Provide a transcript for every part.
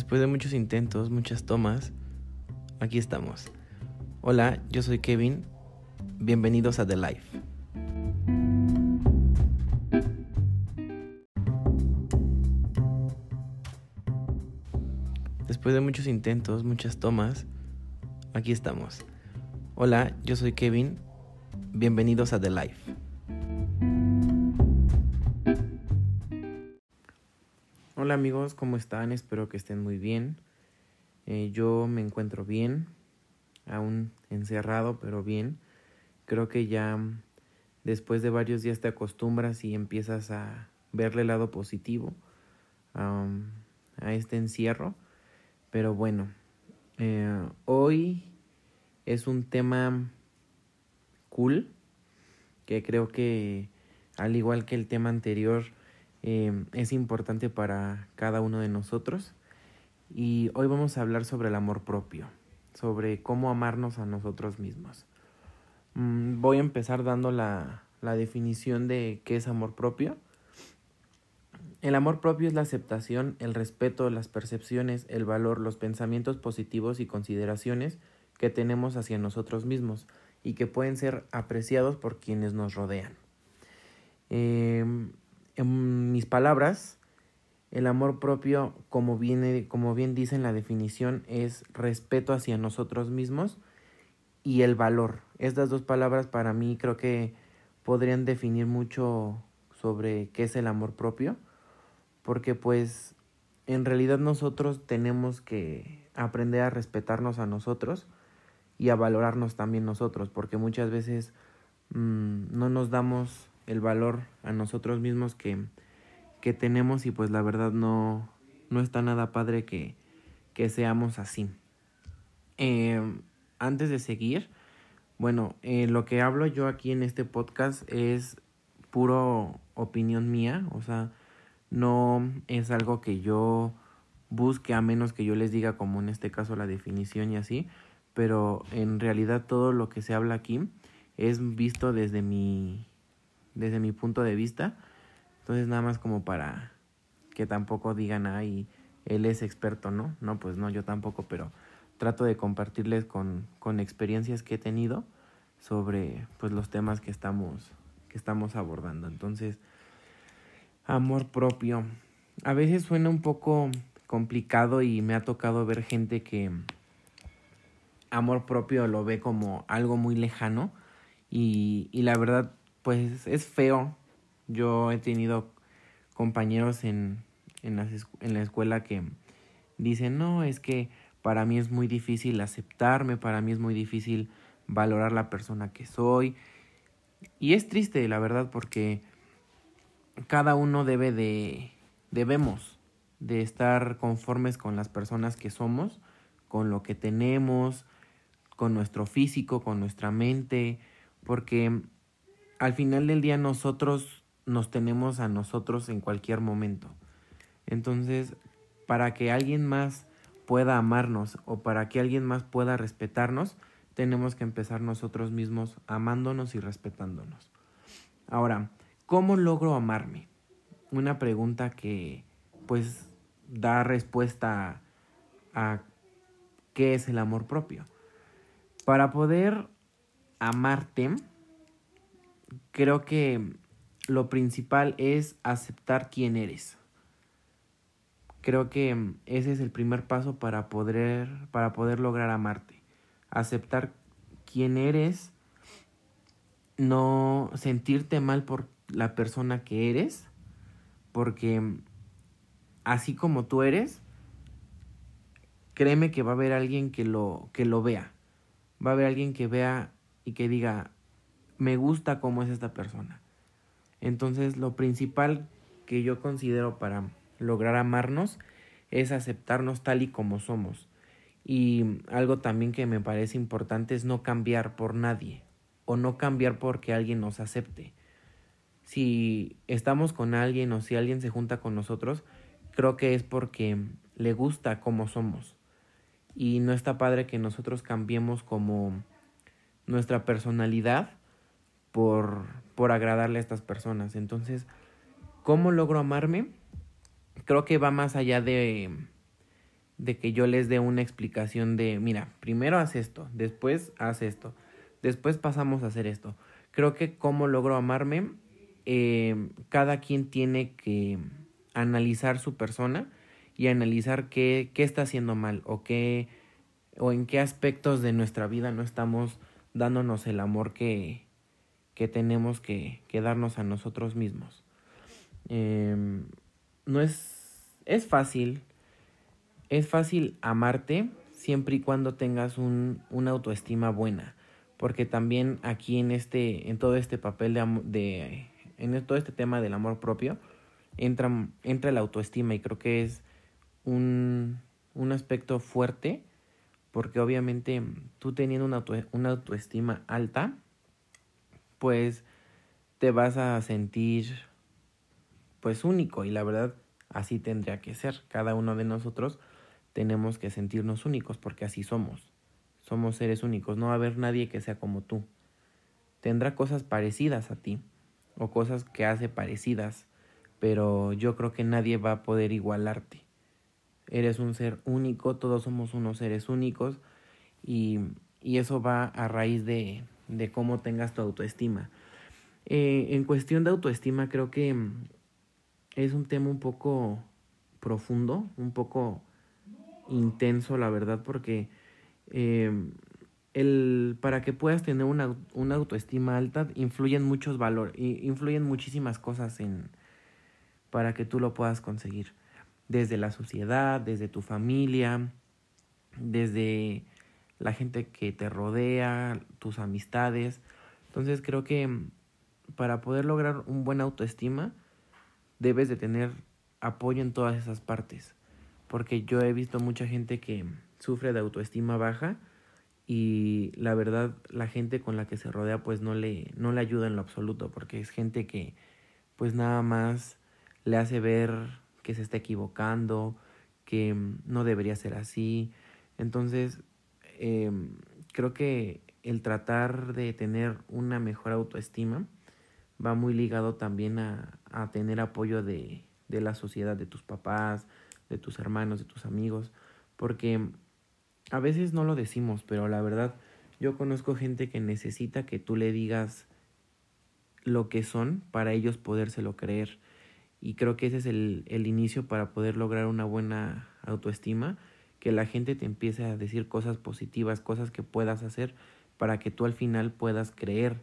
Después de muchos intentos, muchas tomas, aquí estamos. Hola, yo soy Kevin. Bienvenidos a The Life. Después de muchos intentos, muchas tomas, aquí estamos. Hola, yo soy Kevin. Bienvenidos a The Life. Hola amigos, ¿cómo están? Espero que estén muy bien. Eh, yo me encuentro bien, aún encerrado, pero bien. Creo que ya después de varios días te acostumbras y empiezas a verle el lado positivo a este encierro. Pero bueno, eh, hoy es un tema cool que creo que al igual que el tema anterior eh, es importante para cada uno de nosotros. Y hoy vamos a hablar sobre el amor propio, sobre cómo amarnos a nosotros mismos. Mm, voy a empezar dando la, la definición de qué es amor propio. El amor propio es la aceptación, el respeto, las percepciones, el valor, los pensamientos positivos y consideraciones que tenemos hacia nosotros mismos y que pueden ser apreciados por quienes nos rodean. Em, en mis palabras, el amor propio, como, viene, como bien dice en la definición, es respeto hacia nosotros mismos y el valor. Estas dos palabras para mí creo que podrían definir mucho sobre qué es el amor propio porque pues en realidad nosotros tenemos que aprender a respetarnos a nosotros y a valorarnos también nosotros, porque muchas veces mm, no nos damos el valor a nosotros mismos que, que tenemos y pues la verdad no, no está nada padre que, que seamos así. Em, antes de seguir, bueno, eh, lo que hablo yo aquí en este podcast es puro opinión mía, o sea, no es algo que yo busque a menos que yo les diga como en este caso la definición y así, pero en realidad todo lo que se habla aquí es visto desde mi desde mi punto de vista. Entonces nada más como para que tampoco digan ahí él es experto, ¿no? No, pues no, yo tampoco, pero trato de compartirles con, con experiencias que he tenido sobre pues los temas que estamos que estamos abordando. Entonces, amor propio. A veces suena un poco complicado y me ha tocado ver gente que amor propio lo ve como algo muy lejano y, y la verdad pues es feo. Yo he tenido compañeros en, en, en la escuela que dicen, no, es que para mí es muy difícil aceptarme, para mí es muy difícil valorar la persona que soy. Y es triste, la verdad, porque cada uno debe de, debemos de estar conformes con las personas que somos, con lo que tenemos, con nuestro físico, con nuestra mente, porque al final del día nosotros nos tenemos a nosotros en cualquier momento. Entonces, para que alguien más pueda amarnos o para que alguien más pueda respetarnos, tenemos que empezar nosotros mismos amándonos y respetándonos. Ahora, ¿Cómo logro amarme? Una pregunta que pues da respuesta a, qué es el amor propio. Para poder amarte, creo que lo principal es aceptar quién eres. Creo que ese es el primer paso para poder, para poder lograr amarte. Aceptar quién eres, no sentirte mal por la persona que eres, porque así como tú eres, créeme que va a haber alguien que lo, que lo vea. Va a haber alguien que vea y que diga, me gusta cómo es esta persona. Entonces, lo principal que yo considero para lograr amarnos es aceptarnos tal y como somos. Y algo también que me parece importante es no cambiar por nadie o no cambiar porque alguien nos acepte si estamos con alguien o si alguien se junta con nosotros, creo que es porque le gusta como somos. Y no está padre que nosotros cambiemos como nuestra personalidad por, por agradarle a estas personas. Entonces, ¿cómo logro amarme? Creo que va más allá de, de que yo les dé una explicación de, mira, primero haz esto, después haz esto, después pasamos a hacer esto. Creo que cómo logro amarme, eh, cada quien tiene que analizar su persona y analizar qué, qué está haciendo mal o qué o en qué aspectos de nuestra vida no estamos dándonos el amor que, que tenemos que, que darnos a nosotros mismos. Em, no es, es fácil, es fácil amarte siempre y cuando tengas un, una autoestima buena, porque también aquí en este, en todo este papel de, de en todo este tema del amor propio, entra, entra la autoestima y creo que es un, un aspecto fuerte, porque obviamente tú teniendo una, una autoestima alta, pues te vas a sentir pues único y la verdad así tendría que ser. Cada uno de nosotros tenemos que sentirnos únicos porque así somos. Somos seres únicos, no va a haber nadie que sea como tú. Tendrá cosas parecidas a ti o cosas que hace parecidas, pero yo creo que nadie va a poder igualarte. Eres un ser único, todos somos unos seres únicos y, y eso va a raíz de, de cómo tengas tu autoestima. Eh, en cuestión de autoestima creo que es un tema un poco profundo, un poco intenso, la verdad, porque eh, el, para que puedas tener una, una autoestima alta, influyen muchos valores, influyen muchísimas cosas en, para que tú lo puedas conseguir. Desde la sociedad, desde tu familia, desde la gente que te rodea, tus amistades. Entonces creo que para poder lograr un buen autoestima, debes de tener apoyo en todas esas partes. Porque yo he visto mucha gente que sufre de autoestima baja y la verdad la gente con la que se rodea pues no le, no le ayuda en lo absoluto porque es gente que pues nada más le hace ver que se está equivocando, que no debería ser así. Entonces em, creo que el tratar de tener una mejor autoestima va muy ligado también a, a tener apoyo de, de la sociedad, de tus papás, de tus hermanos, de tus amigos, porque a veces no lo decimos, pero la verdad yo conozco gente que necesita que tú le digas lo que son para ellos podérselo creer. Y creo que ese es el, el inicio para poder lograr una buena autoestima, que la gente te empiece a decir cosas positivas, cosas que puedas hacer para que tú al final puedas creer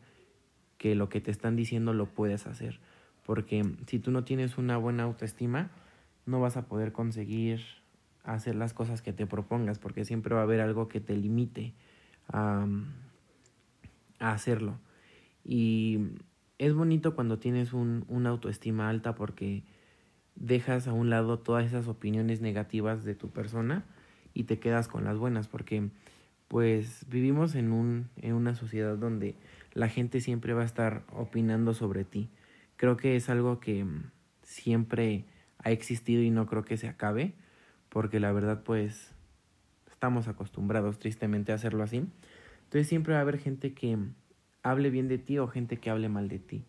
que lo que te están diciendo lo puedes hacer. Porque si tú no tienes una buena autoestima, no vas a poder conseguir hacer las cosas que te propongas, porque siempre va a haber algo que te limite a, hacerlo. Y es bonito cuando tienes un, una autoestima alta porque dejas a un lado todas esas opiniones negativas de tu persona y te quedas con las buenas, porque pues vivimos en, un, en una sociedad donde la gente siempre va a estar opinando sobre ti. Creo que es algo que mm, siempre ha existido y no creo que se acabe, porque la verdad pues estamos acostumbrados tristemente a hacerlo así. Entonces siempre va a haber gente que hable bien de ti o gente que hable mal de ti.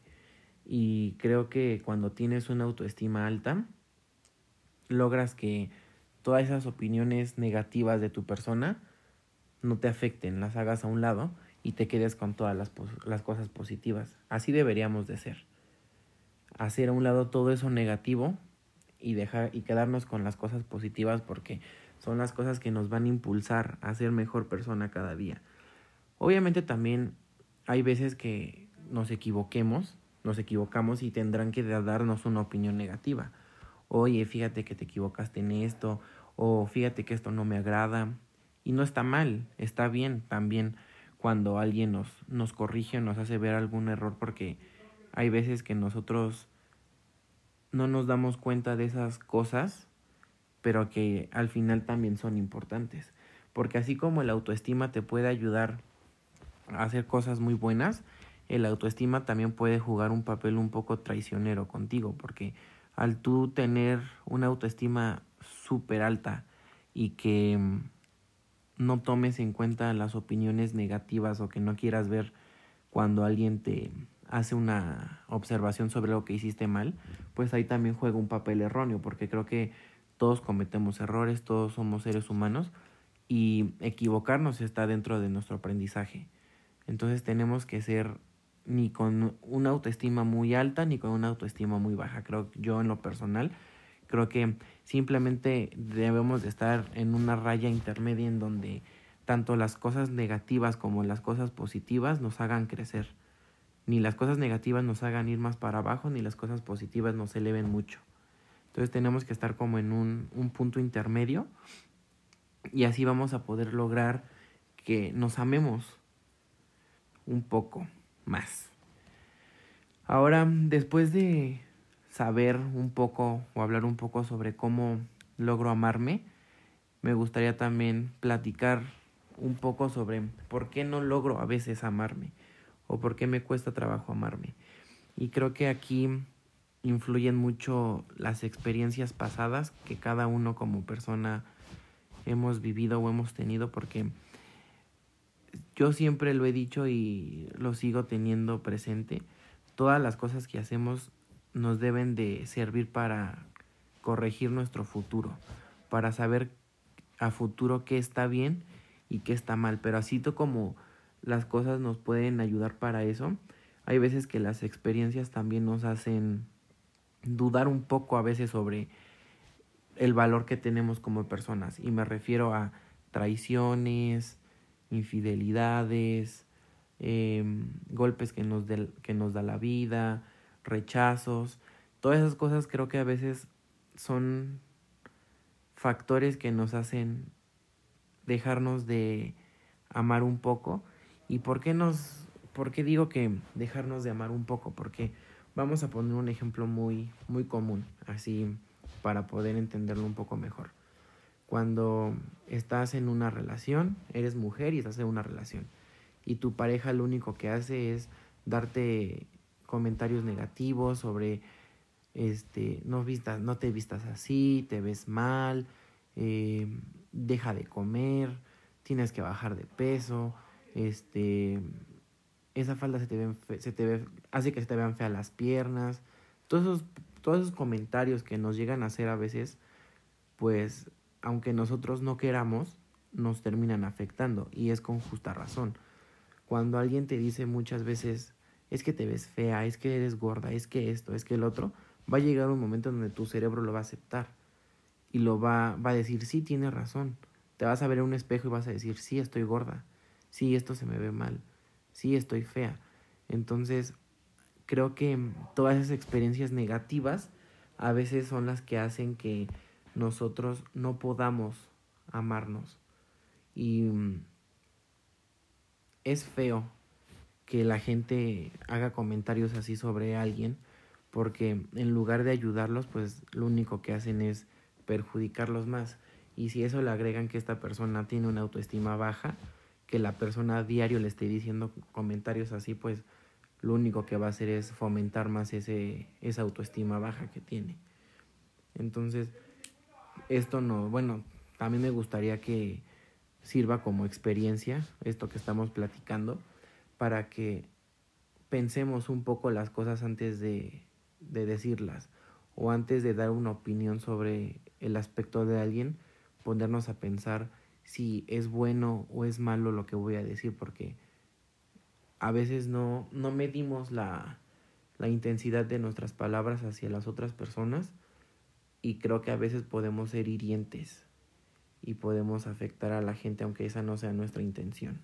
Y creo que cuando tienes una autoestima alta, logras que todas esas opiniones negativas de tu persona no te afecten, las hagas a un lado y te quedes con todas las, las cosas positivas. Así deberíamos de ser. Hacer a un lado todo eso negativo y dejar y quedarnos con las cosas positivas porque son las cosas que nos van a impulsar a ser mejor persona cada día. Obviamente también hay veces que nos equivoquemos, nos equivocamos y tendrán que darnos una opinión negativa. Oye, fíjate que te equivocaste en esto, o fíjate que esto no me agrada. Y no está mal, está bien también cuando alguien nos, nos corrige o nos hace ver algún error porque hay veces que nosotros no nos damos cuenta de esas cosas, pero que al final también son importantes. Porque así como el autoestima te puede ayudar a hacer cosas muy buenas, el autoestima también puede jugar un papel un poco traicionero contigo, porque al tú tener una autoestima súper alta y que no tomes en cuenta las opiniones negativas o que no quieras ver cuando alguien te hace una observación sobre lo que hiciste mal, pues ahí también juega un papel erróneo, porque creo que todos cometemos errores, todos somos seres humanos y equivocarnos está dentro de nuestro aprendizaje. Entonces tenemos que ser ni con una autoestima muy alta ni con una autoestima muy baja. Creo yo en lo personal, creo que simplemente debemos de estar en una raya intermedia en donde tanto las cosas negativas como las cosas positivas nos hagan crecer. Ni las cosas negativas nos hagan ir más para abajo, ni las cosas positivas nos eleven mucho. Entonces tenemos que estar como en un, un punto intermedio y así vamos a poder lograr que nos amemos un poco más. Ahora, después de saber un poco o hablar un poco sobre cómo logro amarme, me gustaría también platicar un poco sobre por qué no logro a veces amarme o por qué me cuesta trabajo amarme. Y creo que aquí influyen mucho las experiencias pasadas que cada uno como persona hemos vivido o hemos tenido porque yo siempre lo he dicho y lo sigo teniendo presente. Todas las cosas que hacemos nos deben de servir para corregir nuestro futuro, para saber a futuro qué está bien y qué está mal. Pero así como las cosas nos pueden ayudar para eso, hay veces que las experiencias también nos hacen dudar un poco a veces sobre el valor que tenemos como personas. Y me refiero a traiciones, infidelidades, em, golpes que nos, que nos da la vida, rechazos. Todas esas cosas creo que a veces son factores que nos hacen dejarnos de amar un poco. ¿Y por qué nos por qué digo que dejarnos de amar un poco? Porque vamos a poner un ejemplo muy muy común, así para poder entenderlo un poco mejor. Cuando estás en una relación, eres mujer y estás en una relación, y tu pareja lo único que hace es darte comentarios negativos sobre este no vistas no te vistas así te ves mal eh, deja de comer tienes que bajar de peso este esa falda se te ve, se te ve hace que se te vean feas las piernas todos esos todos esos comentarios que nos llegan a hacer a veces, pues aunque nosotros no queramos, nos terminan afectando y es con justa razón. Cuando alguien te dice muchas veces, es que te ves fea, es que eres gorda, es que esto, es que el otro, va a llegar un momento donde tu cerebro lo va a aceptar y lo va, va a decir, sí, tiene razón. Te vas a ver en un espejo y vas a decir, sí, estoy gorda, sí, esto se me ve mal, sí, estoy fea. Entonces, creo que todas esas experiencias negativas a veces son las que hacen que nosotros no podamos amarnos. Y mm, es feo que la gente haga comentarios así sobre alguien porque en lugar de ayudarlos pues lo único que hacen es perjudicarlos más y si eso le agregan que esta persona tiene una autoestima baja que la persona a diario le esté diciendo comentarios así pues lo único que va a hacer es fomentar más ese, esa autoestima baja que tiene. Entonces, esto no, bueno, también me gustaría que sirva como experiencia esto que estamos platicando para que pensemos un poco las cosas antes de, de decirlas o antes de dar una opinión sobre el aspecto de alguien, ponernos a pensar si es bueno o es malo lo que voy a decir porque a veces no, no medimos la, la intensidad de nuestras palabras hacia las otras personas y creo que a veces podemos ser hirientes y podemos afectar a la gente aunque esa no sea nuestra intención.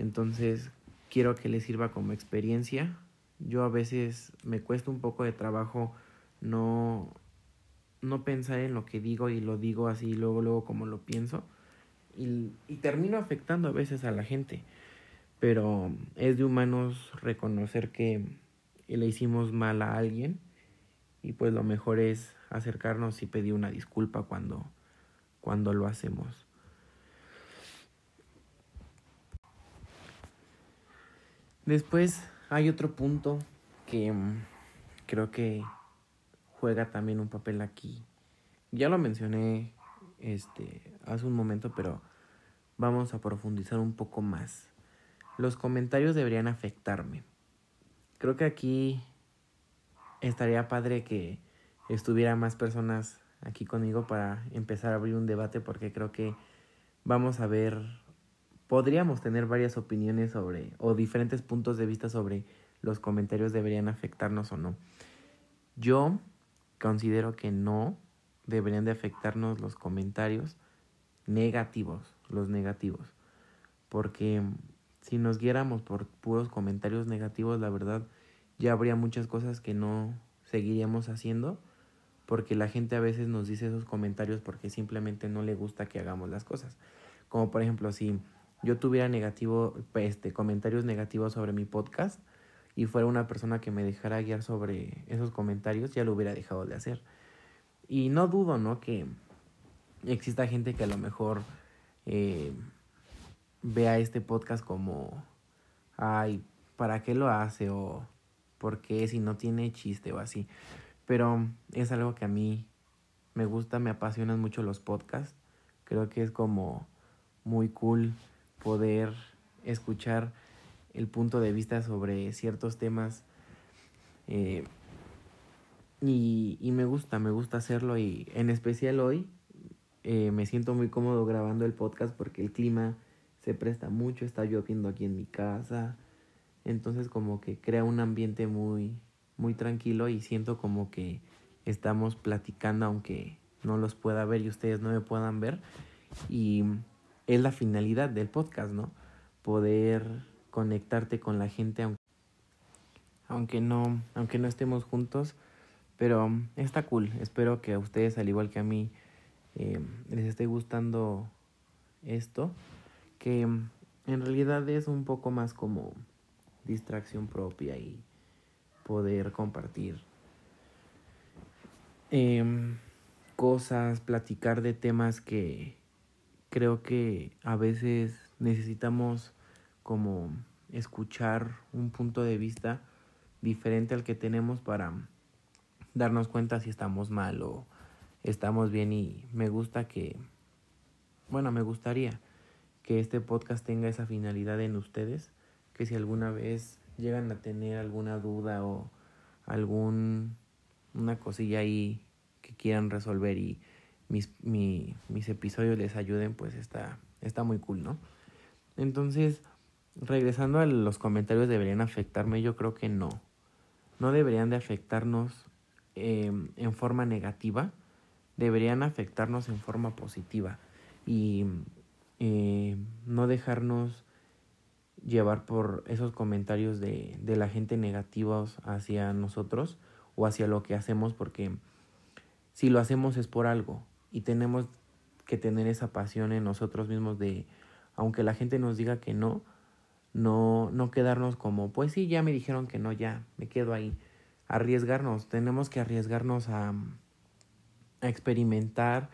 Entonces, quiero que les sirva como experiencia. Yo a veces me cuesta un poco de trabajo no no pensar en lo que digo y lo digo así luego luego como lo pienso y, y termino afectando a veces a la gente pero es de humanos reconocer que le hicimos mal a alguien y pues lo mejor es acercarnos y pedir una disculpa cuando, cuando lo hacemos. Después hay otro punto que mm, creo que juega también un papel aquí. Ya lo mencioné este hace un momento, pero vamos a profundizar un poco más los comentarios deberían afectarme. Creo que aquí estaría padre que estuviera más personas aquí conmigo para empezar a abrir un debate porque creo que vamos a ver, podríamos tener varias opiniones sobre o diferentes puntos de vista sobre los comentarios deberían afectarnos o no. Yo considero que no deberían de afectarnos los comentarios negativos, los negativos, porque si nos guiáramos por puros comentarios negativos, la verdad ya habría muchas cosas que no seguiríamos haciendo porque la gente a veces nos dice esos comentarios porque simplemente no le gusta que hagamos las cosas. Como por ejemplo, si yo tuviera negativo, este, comentarios negativos sobre mi podcast y fuera una persona que me dejara guiar sobre esos comentarios, ya lo hubiera dejado de hacer. Y no dudo, ¿no? Que exista gente que a lo mejor eh, vea este podcast como, ay, ¿para qué lo hace? O ¿por qué si no tiene chiste o así? pero es algo que a mí me gusta, me apasionan mucho los podcasts. Creo que es como muy cool poder escuchar el punto de vista sobre ciertos temas. Eh, y, y, me gusta, me gusta hacerlo y en especial hoy eh, me siento muy cómodo grabando el podcast porque el clima se presta mucho, está lloviendo aquí en mi casa, entonces como que crea un ambiente muy, muy tranquilo y siento como que estamos platicando aunque no los pueda ver y ustedes no me puedan ver. Y es la finalidad del podcast, ¿no? Poder conectarte con la gente aunque, no, aunque no estemos juntos. Pero está cool. Espero que a ustedes, al igual que a mí, eh, les esté gustando esto. Que en realidad es un poco más como distracción propia y poder compartir em, cosas, platicar de temas que creo que a veces necesitamos como escuchar un punto de vista diferente al que tenemos para darnos cuenta si estamos mal o estamos bien. Y me gusta que, bueno, me gustaría que este podcast tenga esa finalidad en ustedes, que si alguna vez llegan a tener alguna duda o algún una cosilla ahí que quieran resolver y mis, mis episodios les ayuden, pues está, está muy cool, ¿no? Entonces, regresando a los comentarios, ¿deberían afectarme? Yo creo que no. No deberían de afectarnos em, en forma negativa, deberían afectarnos en forma positiva y eh, no dejarnos llevar por esos comentarios de, de la gente negativos hacia nosotros o hacia lo que hacemos porque si lo hacemos es por algo y tenemos que tener esa pasión en nosotros mismos de aunque la gente nos diga que no no no quedarnos como pues sí ya me dijeron que no ya me quedo ahí arriesgarnos tenemos que arriesgarnos a, experimentar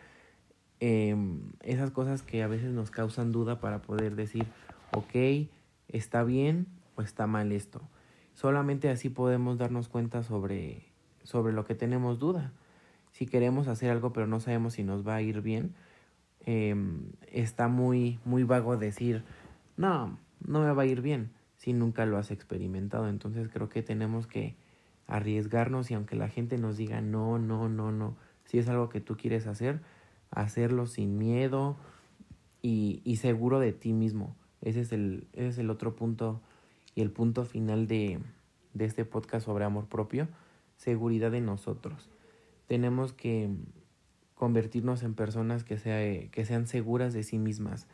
em, esas cosas que a veces nos causan duda para poder decir ok está bien o está mal esto. Solamente así podemos darnos cuenta sobre, sobre lo que tenemos duda. Si queremos hacer algo pero no sabemos si nos va a ir bien, em, está muy, muy vago decir, no, no me va a ir bien si nunca lo has experimentado. Entonces creo que tenemos que arriesgarnos y aunque la gente nos diga no, no, no, no, si es algo que tú quieres hacer, hacerlo sin miedo y, y seguro de ti mismo. Ese es el, es el otro punto y el punto final de, de este podcast sobre amor propio, seguridad en nosotros. Tenemos que convertirnos en personas que, sea, que sean seguras de sí mismas,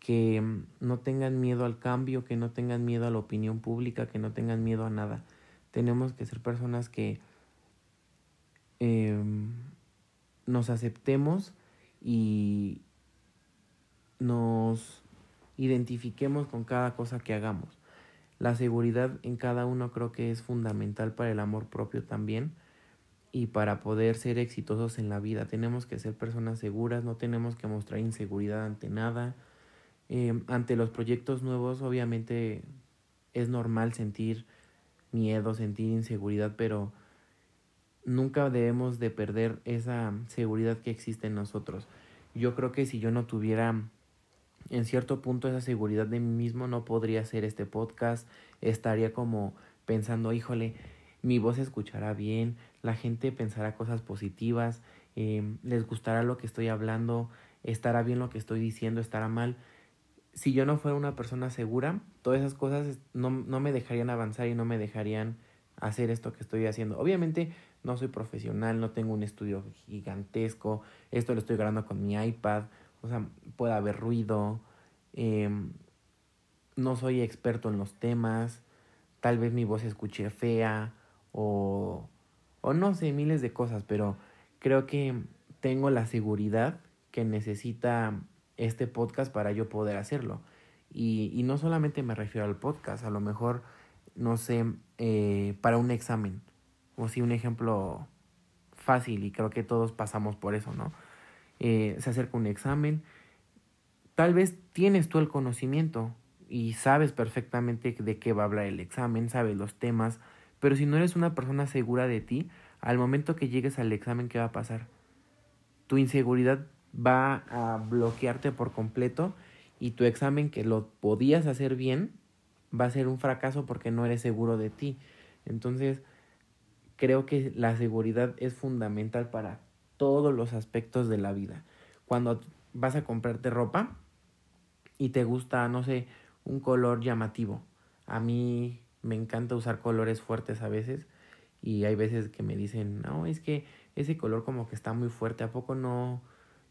que no tengan miedo al cambio, que no tengan miedo a la opinión pública, que no tengan miedo a nada. Tenemos que ser personas que em, nos aceptemos y nos identifiquemos con cada cosa que hagamos. La seguridad en cada uno creo que es fundamental para el amor propio también y para poder ser exitosos en la vida. Tenemos que ser personas seguras, no tenemos que mostrar inseguridad ante nada. Eh, ante los proyectos nuevos obviamente es normal sentir miedo, sentir inseguridad, pero nunca debemos de perder esa seguridad que existe en nosotros. Yo creo que si yo no tuviera en cierto punto esa seguridad de mí mismo no podría hacer este podcast, estaría como pensando, híjole, mi voz se escuchará bien, la gente pensará cosas positivas, eh, les gustará lo que estoy hablando, estará bien lo que estoy diciendo, estará mal. Si yo no fuera una persona segura, todas esas cosas no, no me dejarían avanzar y no me dejarían hacer esto que estoy haciendo. Obviamente no soy profesional, no tengo un estudio gigantesco, esto lo estoy grabando con mi iPad, o sea, puede haber ruido, em, no soy experto en los temas, tal vez mi voz escuche fea o, o no sé, miles de cosas, pero creo que tengo la seguridad que necesita este podcast para yo poder hacerlo. Y, y no solamente me refiero al podcast, a lo mejor, no sé, eh, para un examen. O si un ejemplo fácil y creo que todos pasamos por eso, ¿no? Eh, se acerca un examen, tal vez tienes tú el conocimiento y sabes perfectamente de qué va a hablar el examen, sabes los temas, pero si no eres una persona segura de ti, al momento que llegues al examen, ¿qué va a pasar? Tu inseguridad va a bloquearte por completo y tu examen que lo podías hacer bien va a ser un fracaso porque no eres seguro de ti. Entonces, creo que la seguridad es fundamental para todos los aspectos de la vida. Cuando vas a comprarte ropa y te gusta, no sé, un color llamativo. A mí me encanta usar colores fuertes a veces y hay veces que me dicen, no, es que ese color como que está muy fuerte, ¿a poco no,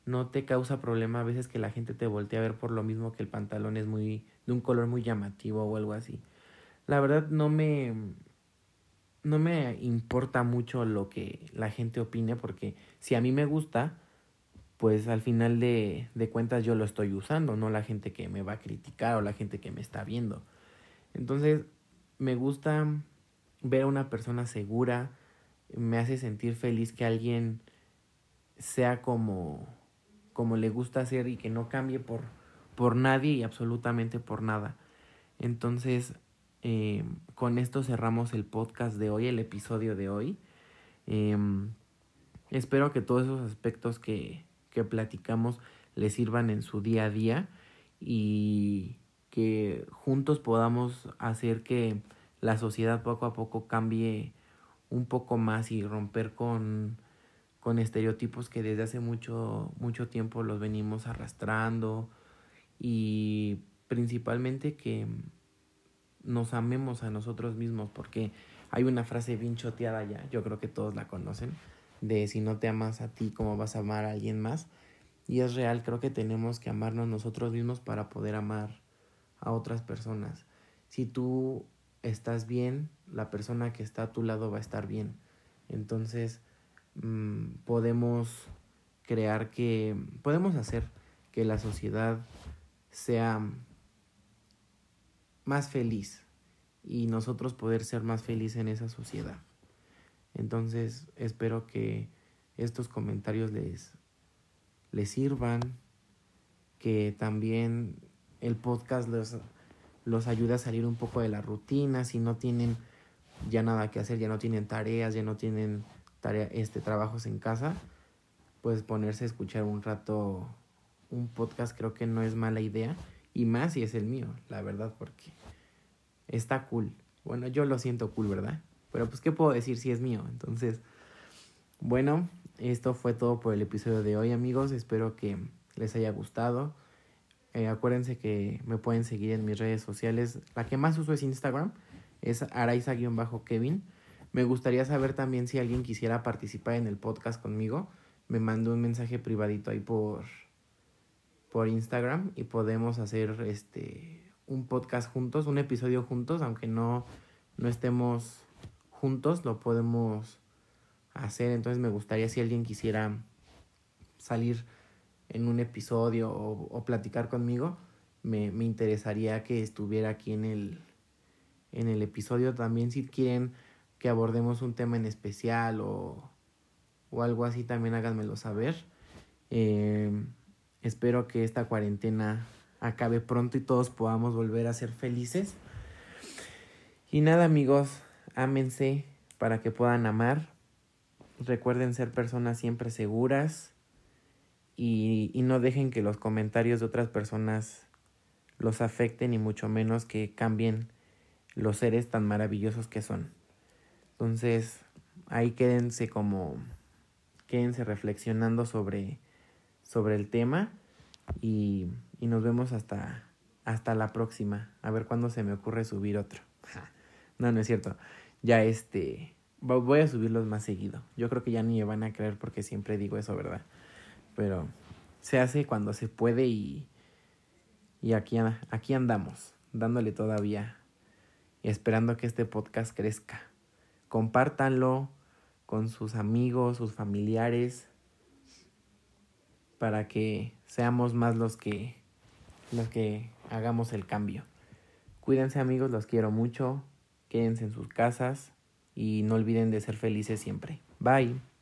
no te causa problema a veces que la gente te voltee a ver por lo mismo que el pantalón es muy de un color muy llamativo o algo así. La verdad no me no me importa mucho lo que la gente opine porque si a mí me gusta, pues al final de, de cuentas yo lo estoy usando, no la gente que me va a criticar o la gente que me está viendo. Entonces, me gusta ver a una persona segura, me hace sentir feliz que alguien sea como, como le gusta ser y que no cambie por, por nadie y absolutamente por nada. Entonces, eh, con esto cerramos el podcast de hoy, el episodio de hoy. Em, espero que todos esos aspectos que, que platicamos les sirvan en su día a día y que juntos podamos hacer que la sociedad poco a poco cambie un poco más y romper con, con estereotipos que desde hace mucho, mucho tiempo los venimos arrastrando y principalmente que nos amemos a nosotros mismos, porque hay una frase bien choteada ya, yo creo que todos la conocen, de si no te amas a ti, ¿cómo vas a amar a alguien más? Y es real, creo que tenemos que amarnos nosotros mismos para poder amar a otras personas. Si tú estás bien, la persona que está a tu lado va a estar bien. Entonces, mmm, podemos crear que, podemos hacer que la sociedad sea más feliz y nosotros poder ser más felices en esa sociedad. Entonces espero que estos comentarios les, les sirvan, que también el podcast los, los ayude a salir un poco de la rutina, si no tienen ya nada que hacer, ya no tienen tareas, ya no tienen tarea, este, trabajos en casa, pues ponerse a escuchar un rato un podcast creo que no es mala idea y más si es el mío, la verdad, porque está cool. Bueno, yo lo siento cool, ¿verdad? Pero pues, ¿qué puedo decir si es mío? Entonces, bueno, esto fue todo por el episodio de hoy, amigos. Espero que les haya gustado. Eh, acuérdense que me pueden seguir en mis redes sociales. La que más uso es Instagram. Es araiza-kevin. Me gustaría saber también si alguien quisiera participar en el podcast conmigo. Me mandó un mensaje privadito ahí por, por Instagram y podemos hacer este un podcast juntos, un episodio juntos, aunque no, no estemos juntos, lo podemos hacer. Entonces me gustaría si alguien quisiera salir en un episodio o, platicar conmigo, me, me, interesaría que estuviera aquí en el, en el episodio. También si quieren que abordemos un tema en especial o, o algo así, también háganmelo saber. Eh, Espero que esta cuarentena acabe pronto y todos podamos volver a ser felices. Y nada amigos, ámense para que puedan amar. Recuerden ser personas siempre seguras y, y, no dejen que los comentarios de otras personas los afecten y mucho menos que cambien los seres tan maravillosos que son. Entonces, ahí quédense como, quédense reflexionando sobre, sobre el tema y, y nos vemos hasta, hasta la próxima. A ver cuándo se me ocurre subir otro. no, no es cierto. Ya este, voy a subirlos más seguido. Yo creo que ya ni me van a creer porque siempre digo eso, ¿verdad? Pero se hace cuando se puede y, y aquí, aquí andamos, dándole todavía y esperando que este podcast crezca. Compártanlo con sus amigos, sus familiares, para que seamos más los que, los que hagamos el cambio. Cuídense amigos, los quiero mucho, quédense en sus casas y no olviden de ser felices siempre. Bye.